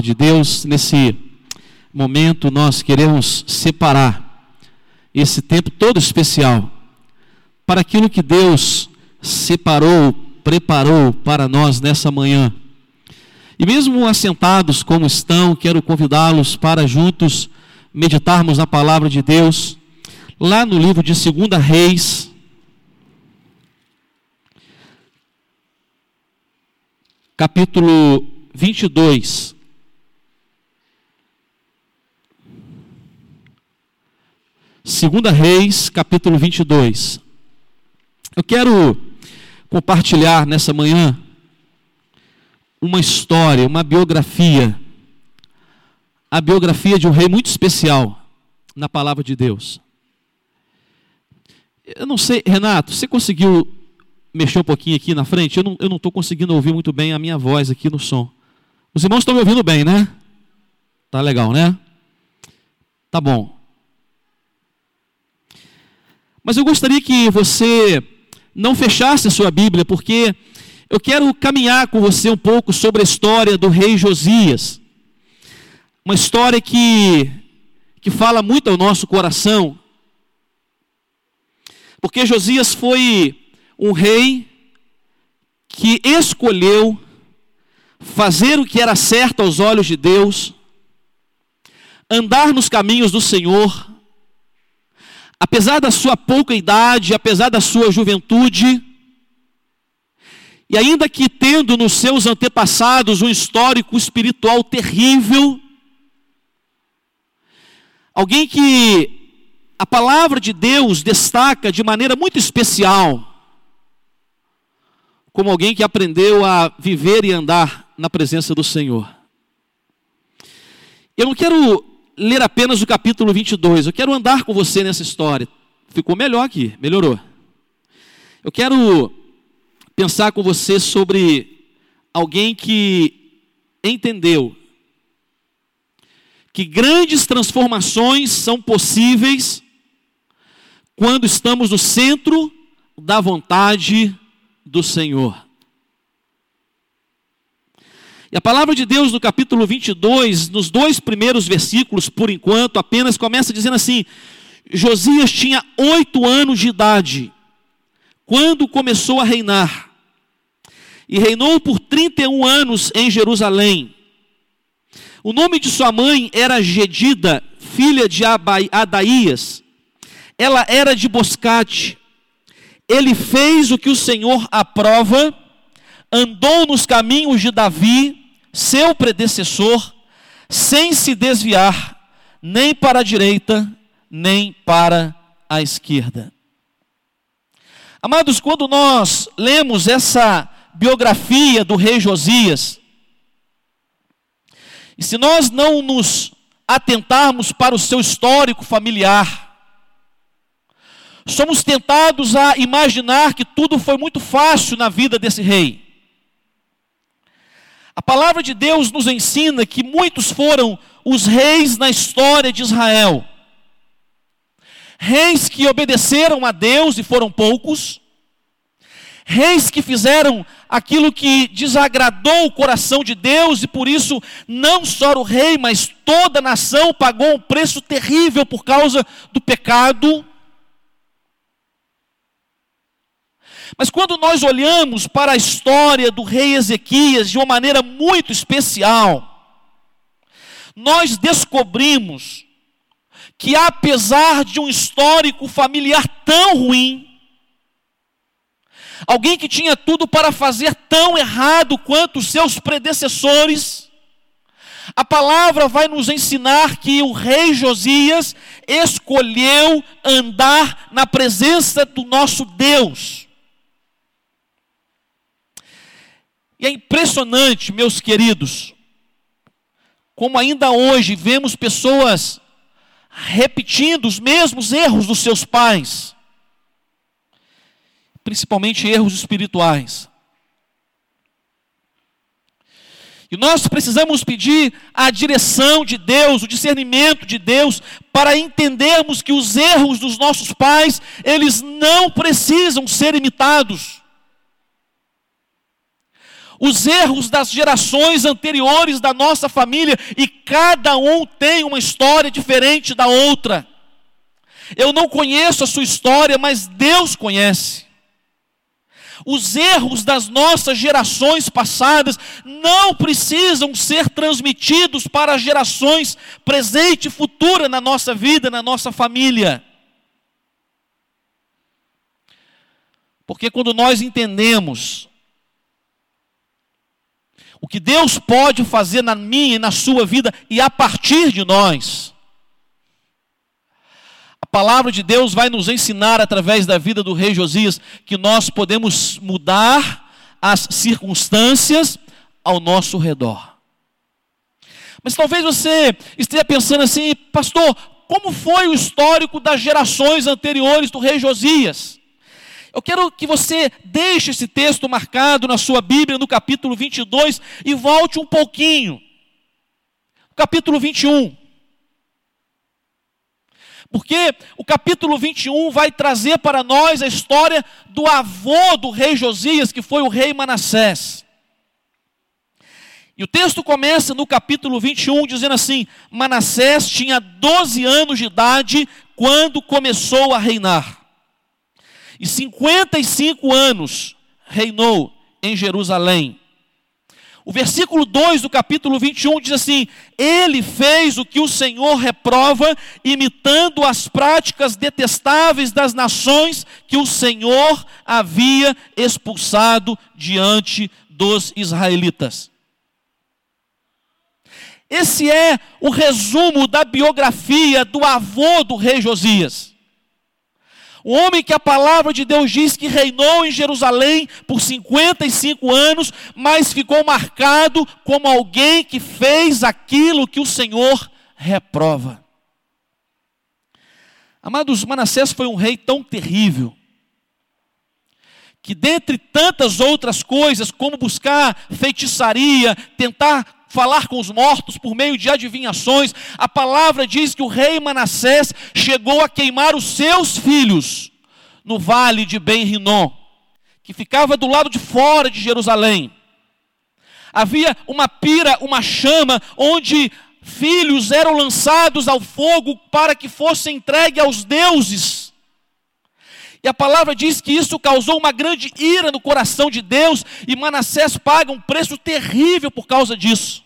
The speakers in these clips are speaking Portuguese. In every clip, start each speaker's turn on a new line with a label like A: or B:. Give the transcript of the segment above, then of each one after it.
A: de Deus, nesse momento nós queremos separar esse tempo todo especial para aquilo que Deus separou, preparou para nós nessa manhã. E mesmo assentados como estão, quero convidá-los para juntos meditarmos na palavra de Deus, lá no livro de 2 Reis, capítulo 22. Segunda Reis, capítulo 22. Eu quero compartilhar nessa manhã uma história, uma biografia. A biografia de um rei muito especial na palavra de Deus. Eu não sei, Renato, você conseguiu mexer um pouquinho aqui na frente? Eu não estou conseguindo ouvir muito bem a minha voz aqui no som. Os irmãos estão me ouvindo bem, né? Tá legal, né? Tá bom. Mas eu gostaria que você não fechasse a sua Bíblia, porque eu quero caminhar com você um pouco sobre a história do rei Josias. Uma história que, que fala muito ao nosso coração. Porque Josias foi um rei que escolheu fazer o que era certo aos olhos de Deus, andar nos caminhos do Senhor, apesar da sua pouca idade, apesar da sua juventude, e ainda que tendo nos seus antepassados um histórico espiritual terrível, alguém que a palavra de Deus destaca de maneira muito especial, como alguém que aprendeu a viver e andar na presença do Senhor. Eu não quero ler apenas o capítulo 22, eu quero andar com você nessa história. Ficou melhor aqui, melhorou. Eu quero pensar com você sobre alguém que entendeu que grandes transformações são possíveis quando estamos no centro da vontade do Senhor. E a palavra de Deus no capítulo 22, nos dois primeiros versículos, por enquanto, apenas começa dizendo assim: Josias tinha oito anos de idade quando começou a reinar, e reinou por 31 anos em Jerusalém. O nome de sua mãe era Gedida, filha de Adaías. Ela era de Boscate. Ele fez o que o Senhor aprova, andou nos caminhos de Davi, seu predecessor, sem se desviar nem para a direita, nem para a esquerda. Amados, quando nós lemos essa biografia do rei Josias, e se nós não nos atentarmos para o seu histórico familiar, somos tentados a imaginar que tudo foi muito fácil na vida desse rei. A palavra de Deus nos ensina que muitos foram os reis na história de Israel. Reis que obedeceram a Deus e foram poucos. Reis que fizeram aquilo que desagradou o coração de Deus e por isso não só o rei, mas toda a nação pagou um preço terrível por causa do pecado. Mas quando nós olhamos para a história do rei Ezequias de uma maneira muito especial, nós descobrimos que apesar de um histórico familiar tão ruim, alguém que tinha tudo para fazer tão errado quanto seus predecessores, a palavra vai nos ensinar que o rei Josias escolheu andar na presença do nosso Deus. E é impressionante, meus queridos, como ainda hoje vemos pessoas repetindo os mesmos erros dos seus pais, principalmente erros espirituais. E nós precisamos pedir a direção de Deus, o discernimento de Deus, para entendermos que os erros dos nossos pais, eles não precisam ser imitados. Os erros das gerações anteriores da nossa família e cada um tem uma história diferente da outra. Eu não conheço a sua história, mas Deus conhece. Os erros das nossas gerações passadas não precisam ser transmitidos para as gerações presente e futura na nossa vida, na nossa família. Porque quando nós entendemos o que Deus pode fazer na minha e na sua vida e a partir de nós, palavra de Deus vai nos ensinar através da vida do rei Josias que nós podemos mudar as circunstâncias ao nosso redor. Mas talvez você esteja pensando assim, pastor, como foi o histórico das gerações anteriores do rei Josias? Eu quero que você deixe esse texto marcado na sua Bíblia, no capítulo 22, e volte um pouquinho. Capítulo 21. Porque o capítulo 21 vai trazer para nós a história do avô do rei Josias, que foi o rei Manassés. E o texto começa no capítulo 21 dizendo assim: Manassés tinha 12 anos de idade quando começou a reinar, e 55 anos reinou em Jerusalém. O versículo 2 do capítulo 21 diz assim: Ele fez o que o Senhor reprova, imitando as práticas detestáveis das nações que o Senhor havia expulsado diante dos israelitas. Esse é o resumo da biografia do avô do rei Josias. O homem que a palavra de Deus diz que reinou em Jerusalém por 55 anos, mas ficou marcado como alguém que fez aquilo que o Senhor reprova. Amados, Manassés foi um rei tão terrível, que dentre tantas outras coisas, como buscar feitiçaria, tentar falar com os mortos por meio de adivinhações. A palavra diz que o rei Manassés chegou a queimar os seus filhos no vale de Ben-Rinom, que ficava do lado de fora de Jerusalém. Havia uma pira, uma chama, onde filhos eram lançados ao fogo para que fossem entregues aos deuses. E a palavra diz que isso causou uma grande ira no coração de Deus, e Manassés paga um preço terrível por causa disso.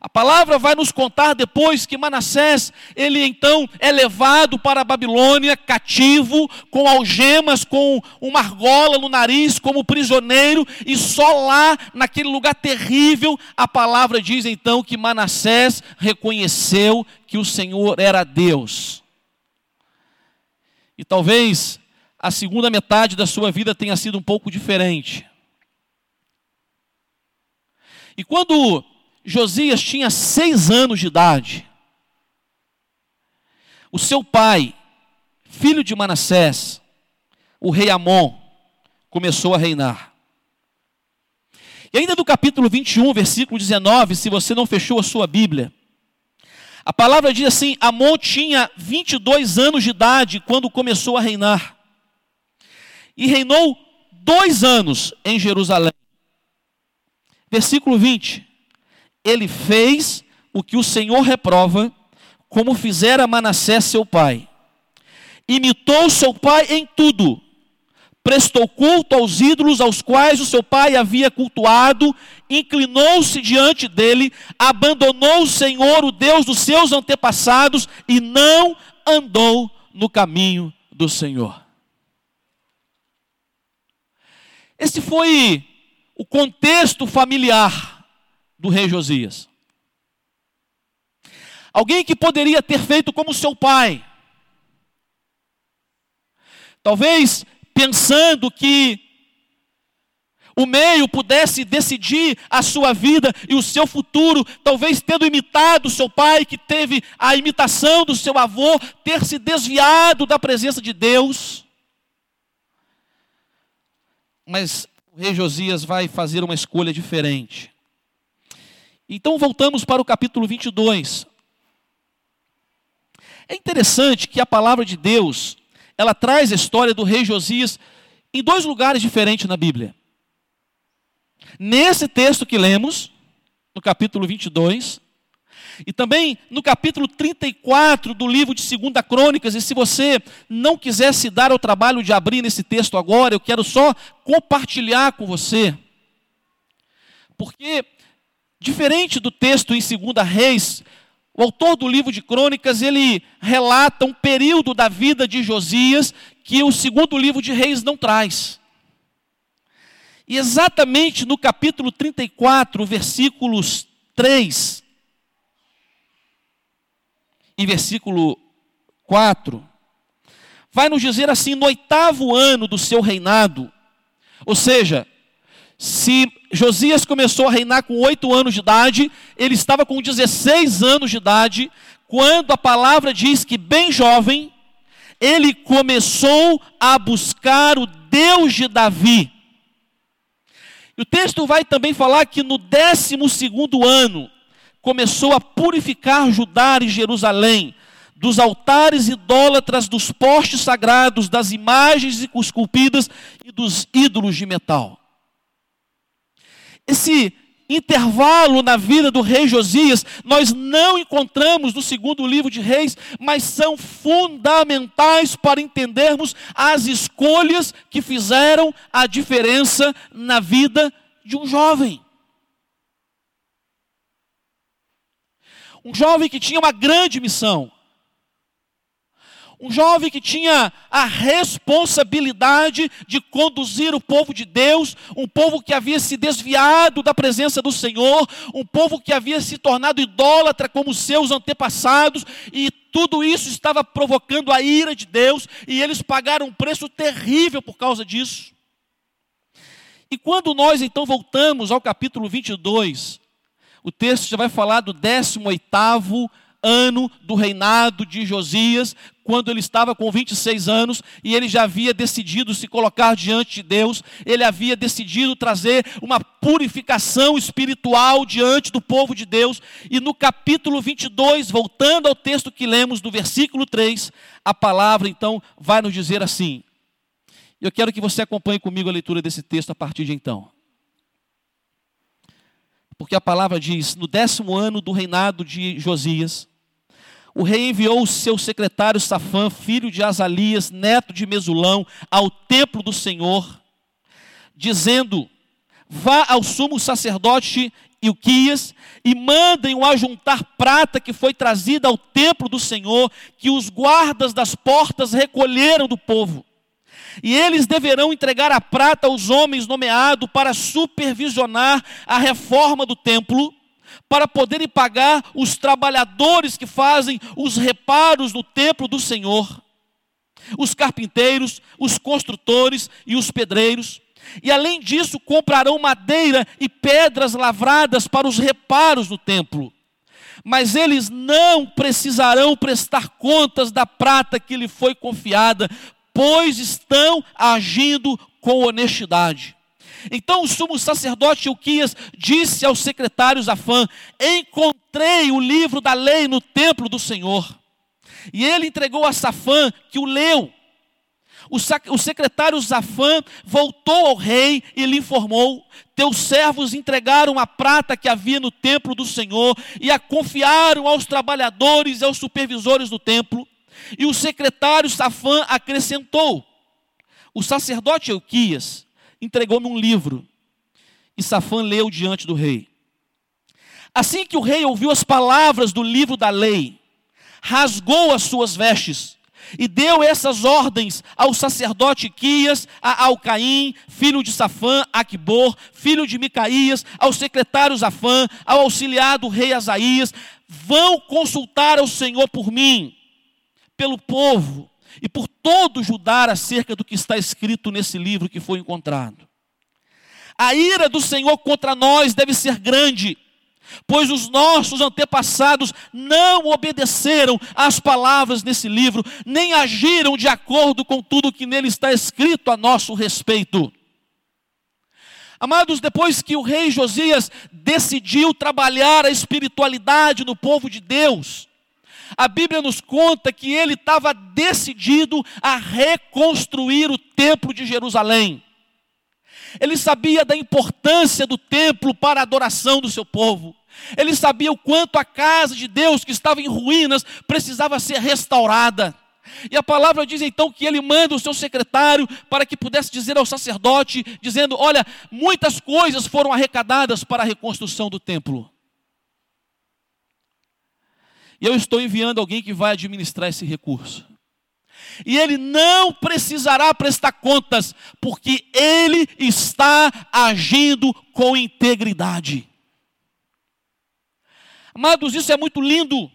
A: A palavra vai nos contar depois que Manassés, ele então é levado para a Babilônia cativo, com algemas, com uma argola no nariz, como prisioneiro, e só lá, naquele lugar terrível, a palavra diz então que Manassés reconheceu que o Senhor era Deus. E talvez a segunda metade da sua vida tenha sido um pouco diferente. E quando Josias tinha seis anos de idade, o seu pai, filho de Manassés, o rei Amon, começou a reinar. E ainda do capítulo 21, versículo 19, se você não fechou a sua Bíblia, a palavra diz assim: Amon tinha 22 anos de idade quando começou a reinar. E reinou dois anos em Jerusalém. Versículo 20: Ele fez o que o Senhor reprova, como fizera Manassés seu pai. Imitou seu pai em tudo, prestou culto aos ídolos aos quais o seu pai havia cultuado, inclinou-se diante dele, abandonou o Senhor, o Deus dos seus antepassados, e não andou no caminho do Senhor. Esse foi o contexto familiar do rei Josias. Alguém que poderia ter feito como seu pai. Talvez pensando que o meio pudesse decidir a sua vida e o seu futuro, talvez tendo imitado seu pai, que teve a imitação do seu avô, ter se desviado da presença de Deus. Mas o rei Josias vai fazer uma escolha diferente. Então voltamos para o capítulo 22. É interessante que a palavra de Deus ela traz a história do rei Josias em dois lugares diferentes na Bíblia. Nesse texto que lemos, no capítulo 22, e também no capítulo 34 do livro de 2 Crônicas, e se você não quiser se dar ao trabalho de abrir nesse texto agora, eu quero só compartilhar com você. Porque, diferente do texto em 2 Reis, o autor do livro de Crônicas, ele relata um período da vida de Josias que o segundo livro de Reis não traz. E exatamente no capítulo 34, versículos 3 e versículo 4, vai nos dizer assim: no oitavo ano do seu reinado, ou seja, se Josias começou a reinar com oito anos de idade, ele estava com 16 anos de idade, quando a palavra diz que, bem jovem, ele começou a buscar o Deus de Davi. E o texto vai também falar que no décimo segundo ano, começou a purificar Judá e Jerusalém dos altares idólatras, dos postes sagrados, das imagens esculpidas e dos ídolos de metal. Esse intervalo na vida do rei Josias, nós não encontramos no segundo livro de Reis, mas são fundamentais para entendermos as escolhas que fizeram a diferença na vida de um jovem. Um jovem que tinha uma grande missão. Um jovem que tinha a responsabilidade de conduzir o povo de Deus, um povo que havia se desviado da presença do Senhor, um povo que havia se tornado idólatra como seus antepassados, e tudo isso estava provocando a ira de Deus, e eles pagaram um preço terrível por causa disso. E quando nós então voltamos ao capítulo 22, o texto já vai falar do 18º ano do reinado de Josias, quando ele estava com 26 anos e ele já havia decidido se colocar diante de Deus, ele havia decidido trazer uma purificação espiritual diante do povo de Deus, e no capítulo 22, voltando ao texto que lemos do versículo 3, a palavra então vai nos dizer assim. Eu quero que você acompanhe comigo a leitura desse texto a partir de então. Porque a palavra diz: no décimo ano do reinado de Josias, o rei enviou o seu secretário Safã, filho de Azalias, neto de Mesulão, ao templo do Senhor, dizendo: Vá ao sumo sacerdote Ilquias e mandem-o ajuntar prata que foi trazida ao templo do Senhor, que os guardas das portas recolheram do povo. E eles deverão entregar a prata aos homens nomeados para supervisionar a reforma do templo, para poderem pagar os trabalhadores que fazem os reparos no templo do Senhor, os carpinteiros, os construtores e os pedreiros. E além disso, comprarão madeira e pedras lavradas para os reparos do templo. Mas eles não precisarão prestar contas da prata que lhe foi confiada, pois estão agindo com honestidade. Então o sumo sacerdote Uquias disse ao secretário Zafã: Encontrei o livro da lei no templo do Senhor. E ele entregou a Safã, que o leu. O, secretário Zafã voltou ao rei e lhe informou: Teus servos entregaram a prata que havia no templo do Senhor e a confiaram aos trabalhadores e aos supervisores do templo. E o secretário Safã acrescentou: O sacerdote Euquias entregou-me um livro, e Safã leu diante do rei. Assim que o rei ouviu as palavras do livro da lei, rasgou as suas vestes e deu essas ordens ao sacerdote Quias, a Alcaim, filho de Safã, Aquibor, filho de Micaías, ao secretário Zafã, ao auxiliar do rei Asaías: vão consultar ao Senhor por mim pelo povo e por todo Judá acerca do que está escrito nesse livro que foi encontrado. A ira do Senhor contra nós deve ser grande, pois os nossos antepassados não obedeceram às palavras nesse livro, nem agiram de acordo com tudo que nele está escrito a nosso respeito. Amados, depois que o rei Josias decidiu trabalhar a espiritualidade no povo de Deus, a Bíblia nos conta que ele estava decidido a reconstruir o templo de Jerusalém. Ele sabia da importância do templo para a adoração do seu povo. Ele sabia o quanto a casa de Deus, que estava em ruínas, precisava ser restaurada. E a palavra diz então que ele manda o seu secretário para que pudesse dizer ao sacerdote, dizendo: Olha, muitas coisas foram arrecadadas para a reconstrução do templo. E eu estou enviando alguém que vai administrar esse recurso. E ele não precisará prestar contas, porque ele está agindo com integridade. Amados, isso é muito lindo.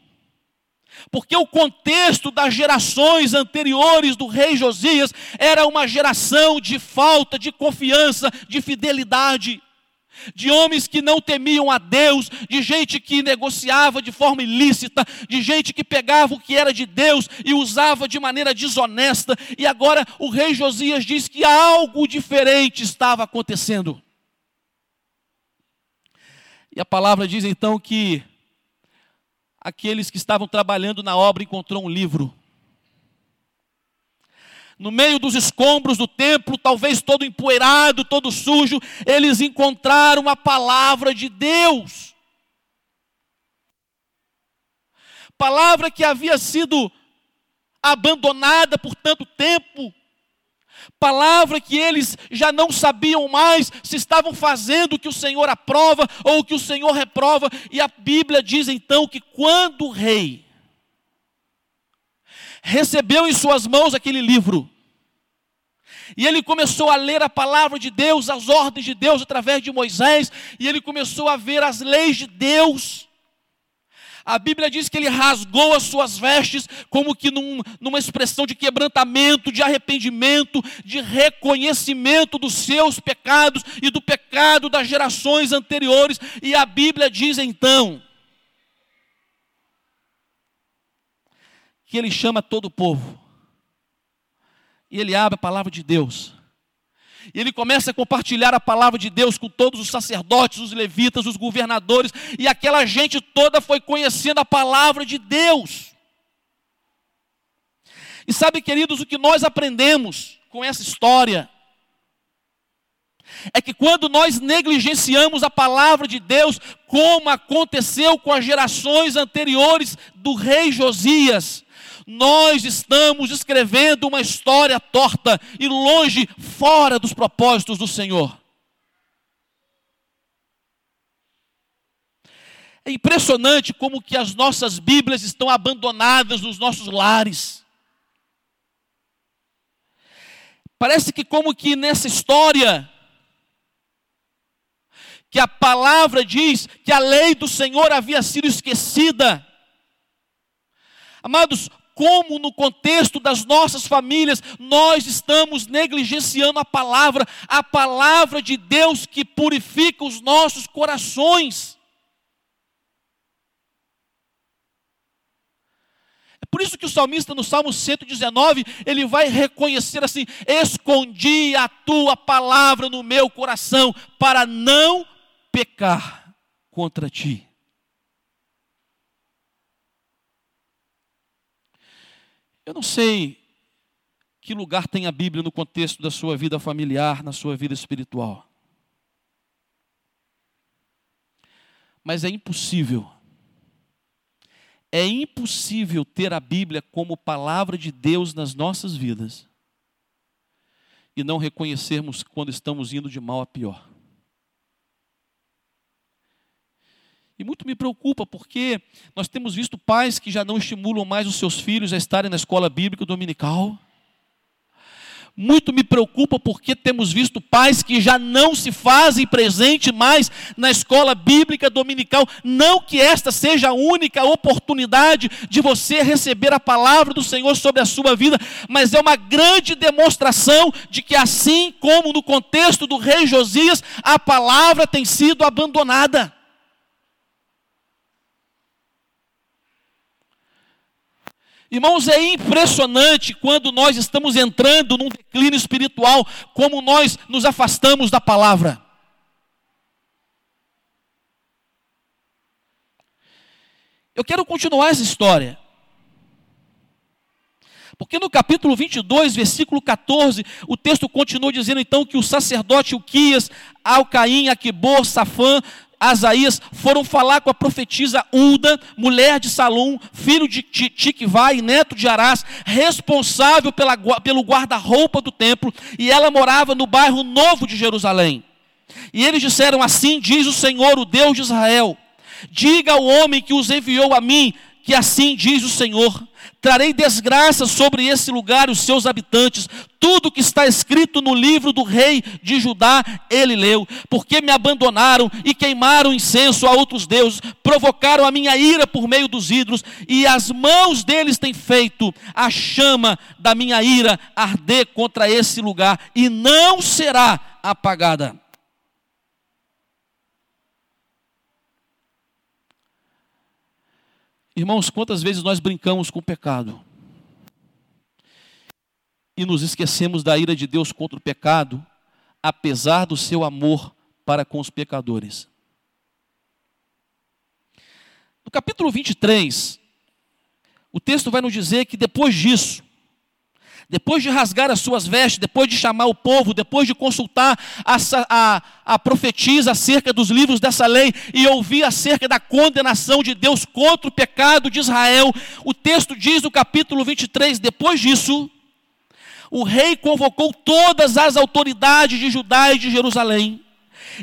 A: Porque o contexto das gerações anteriores do rei Josias era uma geração de falta de confiança, de fidelidade, de homens que não temiam a Deus, de gente que negociava de forma ilícita, de gente que pegava o que era de Deus e usava de maneira desonesta. E agora o rei Josias diz que algo diferente estava acontecendo. E a palavra diz então que aqueles que estavam trabalhando na obra encontrou um livro. No meio dos escombros do templo, talvez todo empoeirado, todo sujo, eles encontraram a palavra de Deus. Palavra que havia sido abandonada por tanto tempo, palavra que eles já não sabiam mais se estavam fazendo o que o Senhor aprova ou o que o Senhor reprova, e a Bíblia diz então que quando o rei recebeu em suas mãos aquele livro, e ele começou a ler a palavra de Deus, as ordens de Deus através de Moisés, e ele começou a ver as leis de Deus. A Bíblia diz que ele rasgou as suas vestes, como que num, numa expressão de quebrantamento, de arrependimento, de reconhecimento dos seus pecados e do pecado das gerações anteriores. E a Bíblia diz então que ele chama todo o povo, e ele abre a palavra de Deus. E ele começa a compartilhar a palavra de Deus com todos os sacerdotes, os levitas, os governadores, e aquela gente toda foi conhecendo a palavra de Deus. E sabe, queridos, o que nós aprendemos com essa história é que quando nós negligenciamos a palavra de Deus, como aconteceu com as gerações anteriores do rei Josias, nós estamos escrevendo uma história torta e longe, fora dos propósitos do Senhor. É impressionante como que as nossas Bíblias estão abandonadas nos nossos lares. Parece que como que nessa história que a palavra diz que a lei do Senhor havia sido esquecida. Amados, como no contexto das nossas famílias nós estamos negligenciando a palavra, a palavra de Deus que purifica os nossos corações. É por isso que o salmista no Salmo 119, ele vai reconhecer assim: "Escondi a tua palavra no meu coração para não pecar contra ti". Eu não sei que lugar tem a Bíblia no contexto da sua vida familiar, na sua vida espiritual. Mas é impossível, é impossível ter a Bíblia como palavra de Deus nas nossas vidas e não reconhecermos quando estamos indo de mal a pior. E muito me preocupa porque nós temos visto pais que já não estimulam mais os seus filhos a estarem na escola bíblica dominical. Muito me preocupa porque temos visto pais que já não se fazem presente mais na escola bíblica dominical. Não que esta seja a única oportunidade de você receber a palavra do Senhor sobre a sua vida, mas é uma grande demonstração de que, assim como no contexto do rei Josias, a palavra tem sido abandonada. Irmãos, é impressionante quando nós estamos entrando num declínio espiritual, como nós nos afastamos da palavra. Eu quero continuar essa história. Porque no capítulo 22, versículo 14, o texto continua dizendo então que o sacerdote Uquias, Alcaim, Aquibor, Safã, Asaías foram falar com a profetisa Ulda, mulher de Salom, filho de Tiquivai, neto de Arás, responsável pela, pelo guarda-roupa do templo, e ela morava no bairro novo de Jerusalém. E eles disseram assim: Diz o Senhor, o Deus de Israel: Diga ao homem que os enviou a mim, que assim diz o Senhor: Trarei desgraça sobre esse lugar e os seus habitantes. Tudo que está escrito no livro do rei de Judá, ele leu. Porque me abandonaram e queimaram incenso a outros deuses, provocaram a minha ira por meio dos ídolos, e as mãos deles têm feito a chama da minha ira arder contra esse lugar, e não será apagada. Irmãos, quantas vezes nós brincamos com o pecado e nos esquecemos da ira de Deus contra o pecado, apesar do seu amor para com os pecadores. No capítulo 23, o texto vai nos dizer que depois disso, depois de rasgar as suas vestes, depois de chamar o povo, depois de consultar a, a, a profetisa acerca dos livros dessa lei e ouvir acerca da condenação de Deus contra o pecado de Israel, o texto diz no capítulo 23: depois disso, o rei convocou todas as autoridades de Judá e de Jerusalém.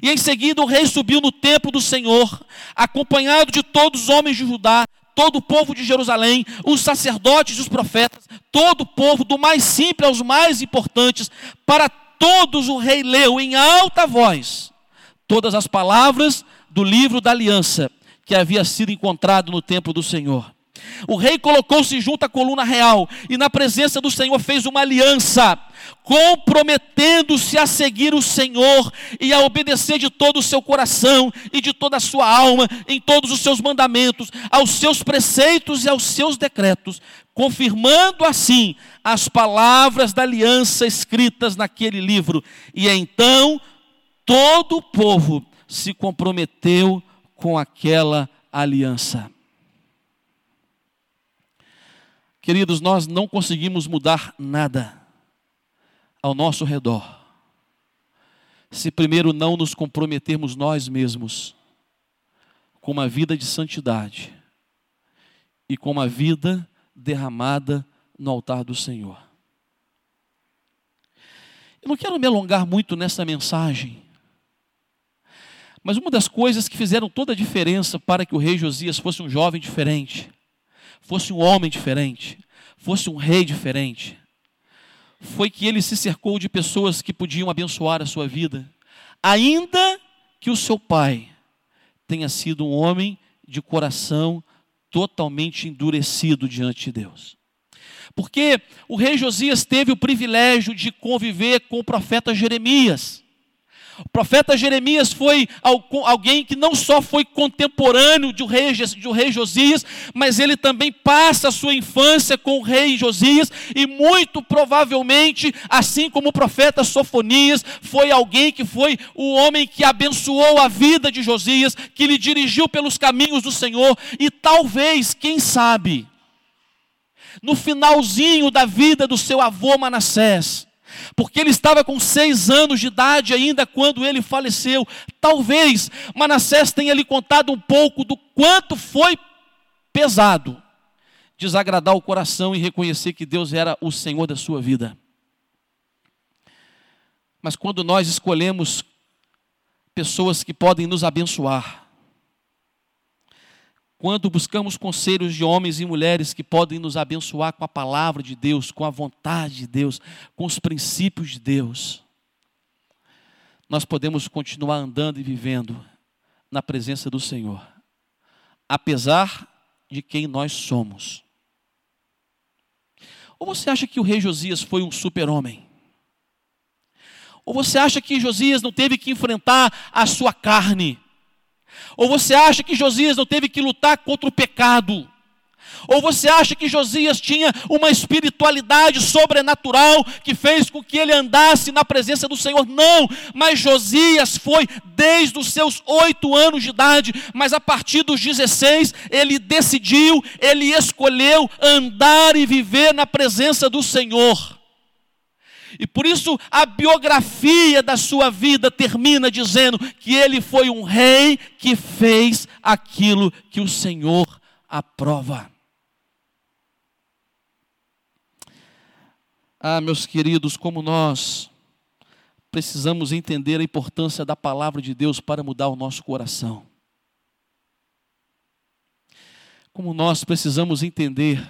A: E em seguida o rei subiu no templo do Senhor, acompanhado de todos os homens de Judá, todo o povo de Jerusalém, os sacerdotes e os profetas, todo o povo, do mais simples aos mais importantes, para todos o rei leu em alta voz todas as palavras do livro da aliança que havia sido encontrado no templo do Senhor. O rei colocou-se junto à coluna real e, na presença do Senhor, fez uma aliança, comprometendo-se a seguir o Senhor e a obedecer de todo o seu coração e de toda a sua alma, em todos os seus mandamentos, aos seus preceitos e aos seus decretos, confirmando assim as palavras da aliança escritas naquele livro. E então todo o povo se comprometeu com aquela aliança. Queridos, nós não conseguimos mudar nada ao nosso redor se primeiro não nos comprometermos nós mesmos com uma vida de santidade e com uma vida derramada no altar do Senhor. Eu não quero me alongar muito nessa mensagem, mas uma das coisas que fizeram toda a diferença para que o rei Josias fosse um jovem diferente fosse um homem diferente, fosse um rei diferente, foi que ele se cercou de pessoas que podiam abençoar a sua vida, ainda que o seu pai tenha sido um homem de coração totalmente endurecido diante de Deus. Porque o rei Josias teve o privilégio de conviver com o profeta Jeremias. O profeta Jeremias foi alguém que não só foi contemporâneo do rei, rei Josias, mas ele também passa a sua infância com o rei Josias, e muito provavelmente, assim como o profeta Sofonias, foi alguém que foi o homem que abençoou a vida de Josias, que lhe dirigiu pelos caminhos do Senhor, e talvez, quem sabe, no finalzinho da vida do seu avô Manassés, porque ele estava com seis anos de idade ainda quando ele faleceu. Talvez Manassés tenha lhe contado um pouco do quanto foi pesado desagradar o coração e reconhecer que Deus era o Senhor da sua vida. Mas quando nós escolhemos pessoas que podem nos abençoar, quando buscamos conselhos de homens e mulheres que podem nos abençoar com a palavra de Deus, com a vontade de Deus, com os princípios de Deus, nós podemos continuar andando e vivendo na presença do Senhor, apesar de quem nós somos. Ou você acha que o rei Josias foi um super-homem? Ou você acha que Josias não teve que enfrentar a sua carne? Ou você acha que Josias não teve que lutar contra o pecado? Ou você acha que Josias tinha uma espiritualidade sobrenatural que fez com que ele andasse na presença do Senhor? Não, mas Josias foi desde os seus oito anos de idade, mas a partir dos 16 ele decidiu, ele escolheu andar e viver na presença do Senhor. E por isso a biografia da sua vida termina dizendo que ele foi um rei que fez aquilo que o Senhor aprova. Ah, meus queridos, como nós precisamos entender a importância da palavra de Deus para mudar o nosso coração. Como nós precisamos entender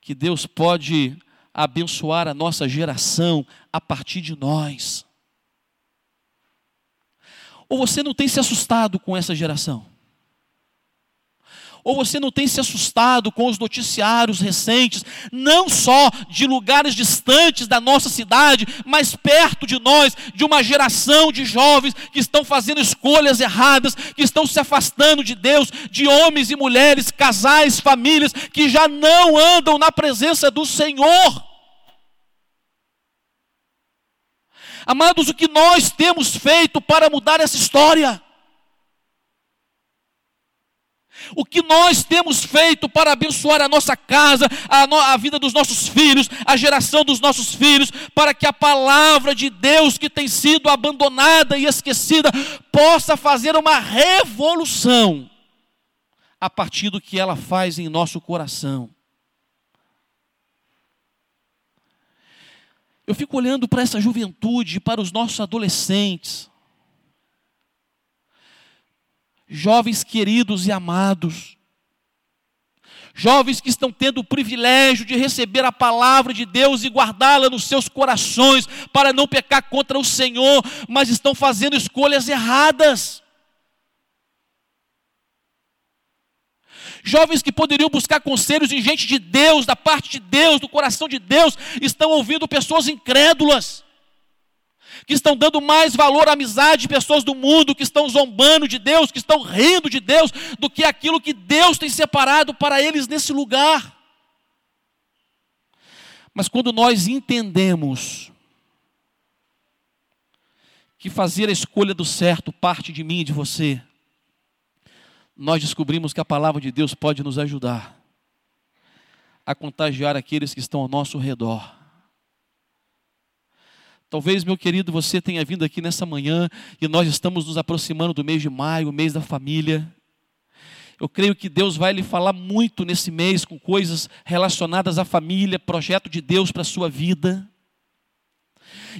A: que Deus pode abençoar a nossa geração a partir de nós. Ou você não tem se assustado com essa geração? Ou você não tem se assustado com os noticiários recentes, não só de lugares distantes da nossa cidade, mas perto de nós, de uma geração de jovens que estão fazendo escolhas erradas, que estão se afastando de Deus, de homens e mulheres, casais, famílias que já não andam na presença do Senhor. Amados, o que nós temos feito para mudar essa história? O que nós temos feito para abençoar a nossa casa, a, no, a, vida dos nossos filhos, a geração dos nossos filhos, para que a palavra de Deus que tem sido abandonada e esquecida possa fazer uma revolução a partir do que ela faz em nosso coração. Eu fico olhando para essa juventude, para os nossos adolescentes, jovens queridos e amados, jovens que estão tendo o privilégio de receber a palavra de Deus e guardá-la nos seus corações para não pecar contra o Senhor, mas estão fazendo escolhas erradas. Jovens que poderiam buscar conselhos em gente de Deus, da parte de Deus, do coração de Deus, estão ouvindo pessoas incrédulas, que estão dando mais valor à amizade de pessoas do mundo, que estão zombando de Deus, que estão rindo de Deus, do que aquilo que Deus tem separado para eles nesse lugar. Mas quando nós entendemos que fazer a escolha do certo parte de mim e de você, nós descobrimos que a palavra de Deus pode nos ajudar a contagiar aqueles que estão ao nosso redor. Talvez, meu querido, você tenha vindo aqui nessa manhã e nós estamos nos aproximando do mês de maio, o mês da família. Eu creio que Deus vai lhe falar muito nesse mês com coisas relacionadas à família, projeto de Deus para a sua vida.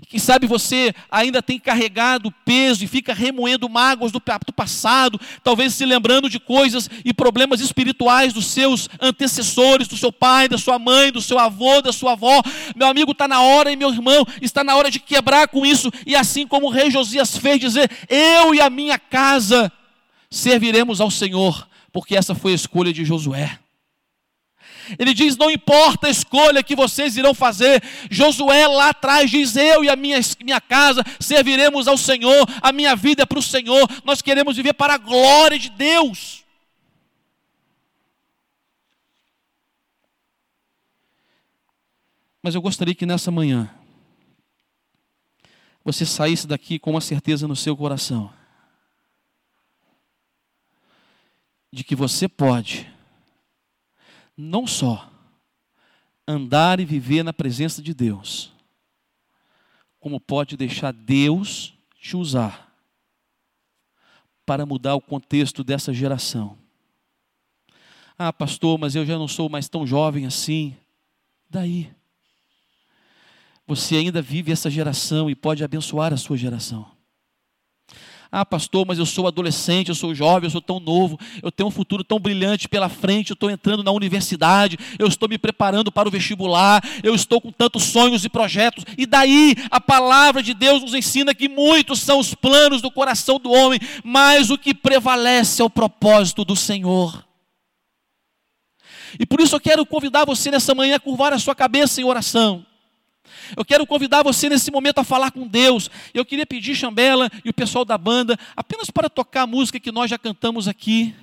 A: Quem sabe você ainda tem carregado peso e fica remoendo mágoas do, do passado, talvez se lembrando de coisas e problemas espirituais dos seus antecessores, do seu pai, da sua mãe, do seu avô, da sua avó. Meu amigo, está na hora, e meu irmão, está na hora de quebrar com isso, e assim como o rei Josias fez, dizer: Eu e a minha casa serviremos ao Senhor, porque essa foi a escolha de Josué. Ele diz: Não importa a escolha que vocês irão fazer. Josué lá atrás diz: Eu e a minha, minha casa serviremos ao Senhor, a minha vida é para o Senhor. Nós queremos viver para a glória de Deus. Mas eu gostaria que nessa manhã você saísse daqui com uma certeza no seu coração de que você pode não só andar e viver na presença de Deus, como pode deixar Deus te usar para mudar o contexto dessa geração. Ah, pastor, mas eu já não sou mais tão jovem assim. Daí. Você ainda vive essa geração e pode abençoar a sua geração. Ah, pastor, mas eu sou adolescente, eu sou jovem, eu sou tão novo, eu tenho um futuro tão brilhante pela frente, eu estou entrando na universidade, eu estou me preparando para o vestibular, eu estou com tantos sonhos e projetos. E daí a palavra de Deus nos ensina que muitos são os planos do coração do homem, mas o que prevalece é o propósito do Senhor. E por isso eu quero convidar você nessa manhã a curvar a sua cabeça em oração. Eu quero convidar você nesse momento a falar com Deus. Eu queria pedir Chambela e o pessoal da banda apenas para tocar a música que nós já cantamos aqui.